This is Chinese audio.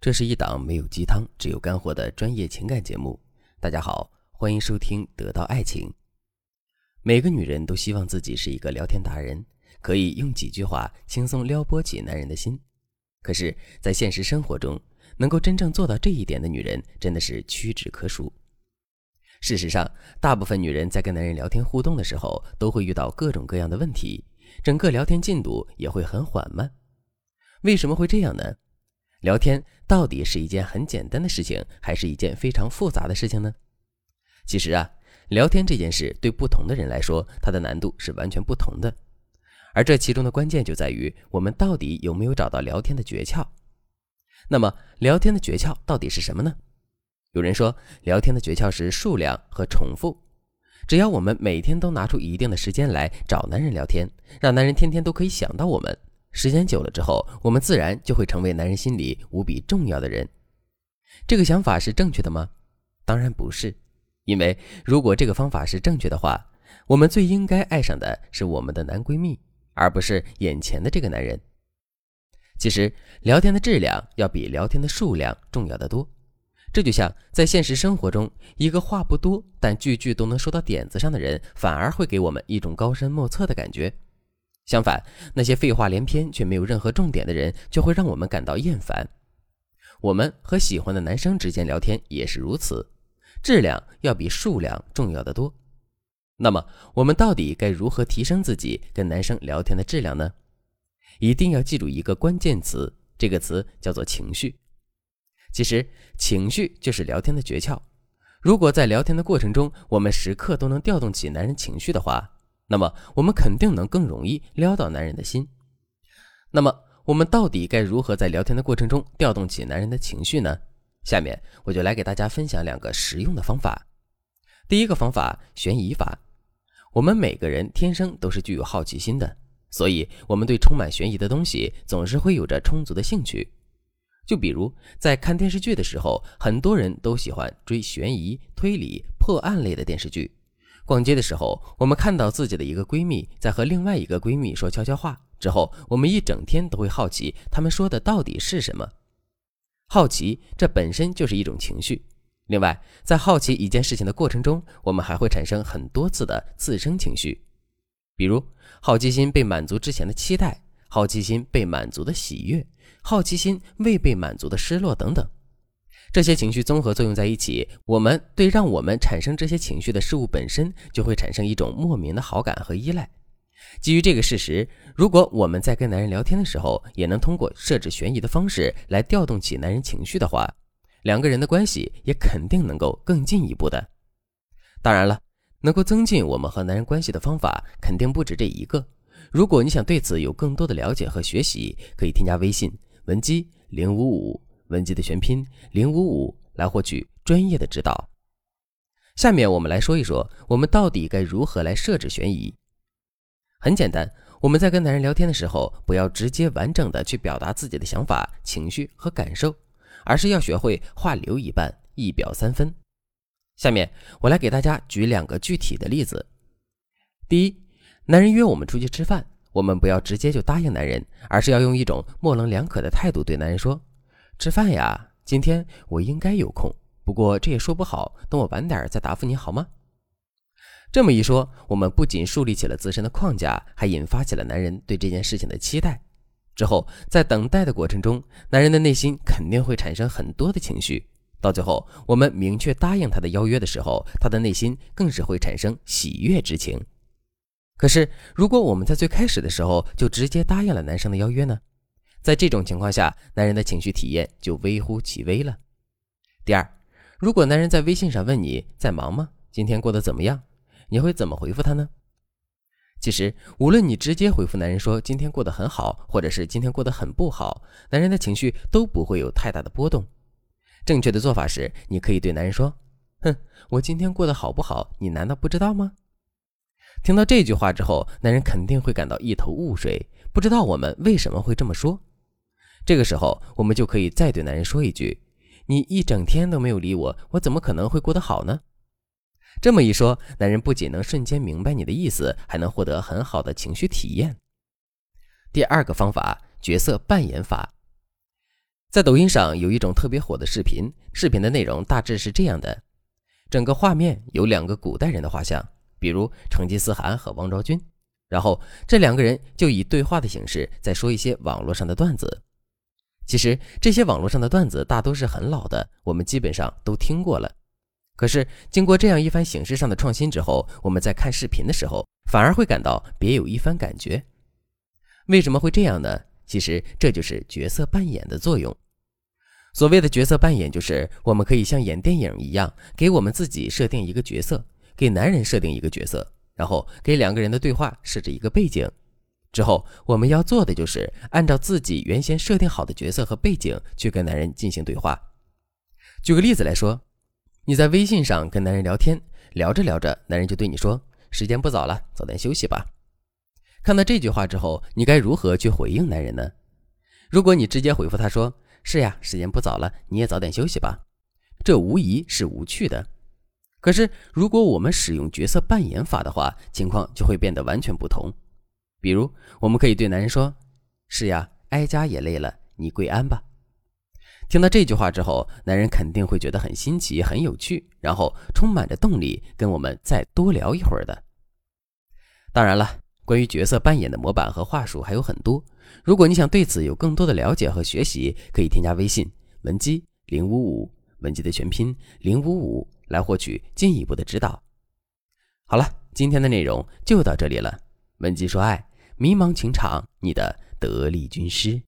这是一档没有鸡汤、只有干货的专业情感节目。大家好，欢迎收听《得到爱情》。每个女人都希望自己是一个聊天达人，可以用几句话轻松撩拨起男人的心。可是，在现实生活中，能够真正做到这一点的女人真的是屈指可数。事实上，大部分女人在跟男人聊天互动的时候，都会遇到各种各样的问题，整个聊天进度也会很缓慢。为什么会这样呢？聊天到底是一件很简单的事情，还是一件非常复杂的事情呢？其实啊，聊天这件事对不同的人来说，它的难度是完全不同的。而这其中的关键就在于我们到底有没有找到聊天的诀窍。那么，聊天的诀窍到底是什么呢？有人说，聊天的诀窍是数量和重复。只要我们每天都拿出一定的时间来找男人聊天，让男人天天都可以想到我们。时间久了之后，我们自然就会成为男人心里无比重要的人。这个想法是正确的吗？当然不是，因为如果这个方法是正确的话，我们最应该爱上的是我们的男闺蜜，而不是眼前的这个男人。其实，聊天的质量要比聊天的数量重要的多。这就像在现实生活中，一个话不多但句句都能说到点子上的人，反而会给我们一种高深莫测的感觉。相反，那些废话连篇却没有任何重点的人，就会让我们感到厌烦。我们和喜欢的男生之间聊天也是如此，质量要比数量重要的多。那么，我们到底该如何提升自己跟男生聊天的质量呢？一定要记住一个关键词，这个词叫做情绪。其实，情绪就是聊天的诀窍。如果在聊天的过程中，我们时刻都能调动起男人情绪的话，那么我们肯定能更容易撩到男人的心。那么我们到底该如何在聊天的过程中调动起男人的情绪呢？下面我就来给大家分享两个实用的方法。第一个方法，悬疑法。我们每个人天生都是具有好奇心的，所以我们对充满悬疑的东西总是会有着充足的兴趣。就比如在看电视剧的时候，很多人都喜欢追悬疑、推理、破案类的电视剧。逛街的时候，我们看到自己的一个闺蜜在和另外一个闺蜜说悄悄话，之后我们一整天都会好奇她们说的到底是什么。好奇，这本身就是一种情绪。另外，在好奇一件事情的过程中，我们还会产生很多次的自身情绪，比如好奇心被满足之前的期待，好奇心被满足的喜悦，好奇心未被满足的失落等等。这些情绪综合作用在一起，我们对让我们产生这些情绪的事物本身就会产生一种莫名的好感和依赖。基于这个事实，如果我们在跟男人聊天的时候，也能通过设置悬疑的方式来调动起男人情绪的话，两个人的关系也肯定能够更进一步的。当然了，能够增进我们和男人关系的方法肯定不止这一个。如果你想对此有更多的了解和学习，可以添加微信文姬零五五。文姬的全拼零五五来获取专业的指导。下面我们来说一说，我们到底该如何来设置悬疑？很简单，我们在跟男人聊天的时候，不要直接完整的去表达自己的想法、情绪和感受，而是要学会话留一半，一表三分。下面我来给大家举两个具体的例子。第一，男人约我们出去吃饭，我们不要直接就答应男人，而是要用一种模棱两可的态度对男人说。吃饭呀，今天我应该有空，不过这也说不好，等我晚点再答复你好吗？这么一说，我们不仅树立起了自身的框架，还引发起了男人对这件事情的期待。之后，在等待的过程中，男人的内心肯定会产生很多的情绪。到最后，我们明确答应他的邀约的时候，他的内心更是会产生喜悦之情。可是，如果我们在最开始的时候就直接答应了男生的邀约呢？在这种情况下，男人的情绪体验就微乎其微了。第二，如果男人在微信上问你在忙吗？今天过得怎么样？你会怎么回复他呢？其实，无论你直接回复男人说今天过得很好，或者是今天过得很不好，男人的情绪都不会有太大的波动。正确的做法是，你可以对男人说：“哼，我今天过得好不好？你难道不知道吗？”听到这句话之后，男人肯定会感到一头雾水，不知道我们为什么会这么说。这个时候，我们就可以再对男人说一句：“你一整天都没有理我，我怎么可能会过得好呢？”这么一说，男人不仅能瞬间明白你的意思，还能获得很好的情绪体验。第二个方法，角色扮演法。在抖音上有一种特别火的视频，视频的内容大致是这样的：整个画面有两个古代人的画像，比如成吉思汗和王昭君，然后这两个人就以对话的形式在说一些网络上的段子。其实这些网络上的段子大都是很老的，我们基本上都听过了。可是经过这样一番形式上的创新之后，我们在看视频的时候反而会感到别有一番感觉。为什么会这样呢？其实这就是角色扮演的作用。所谓的角色扮演，就是我们可以像演电影一样，给我们自己设定一个角色，给男人设定一个角色，然后给两个人的对话设置一个背景。之后我们要做的就是按照自己原先设定好的角色和背景去跟男人进行对话。举个例子来说，你在微信上跟男人聊天，聊着聊着，男人就对你说：“时间不早了，早点休息吧。”看到这句话之后，你该如何去回应男人呢？如果你直接回复他说：“是呀，时间不早了，你也早点休息吧。”这无疑是无趣的。可是，如果我们使用角色扮演法的话，情况就会变得完全不同。比如，我们可以对男人说：“是呀，哀家也累了，你跪安吧。”听到这句话之后，男人肯定会觉得很新奇、很有趣，然后充满着动力跟我们再多聊一会儿的。当然了。关于角色扮演的模板和话术还有很多，如果你想对此有更多的了解和学习，可以添加微信文姬零五五，文姬的全拼零五五，来获取进一步的指导。好了，今天的内容就到这里了。文姬说爱，迷茫情场，你的得力军师。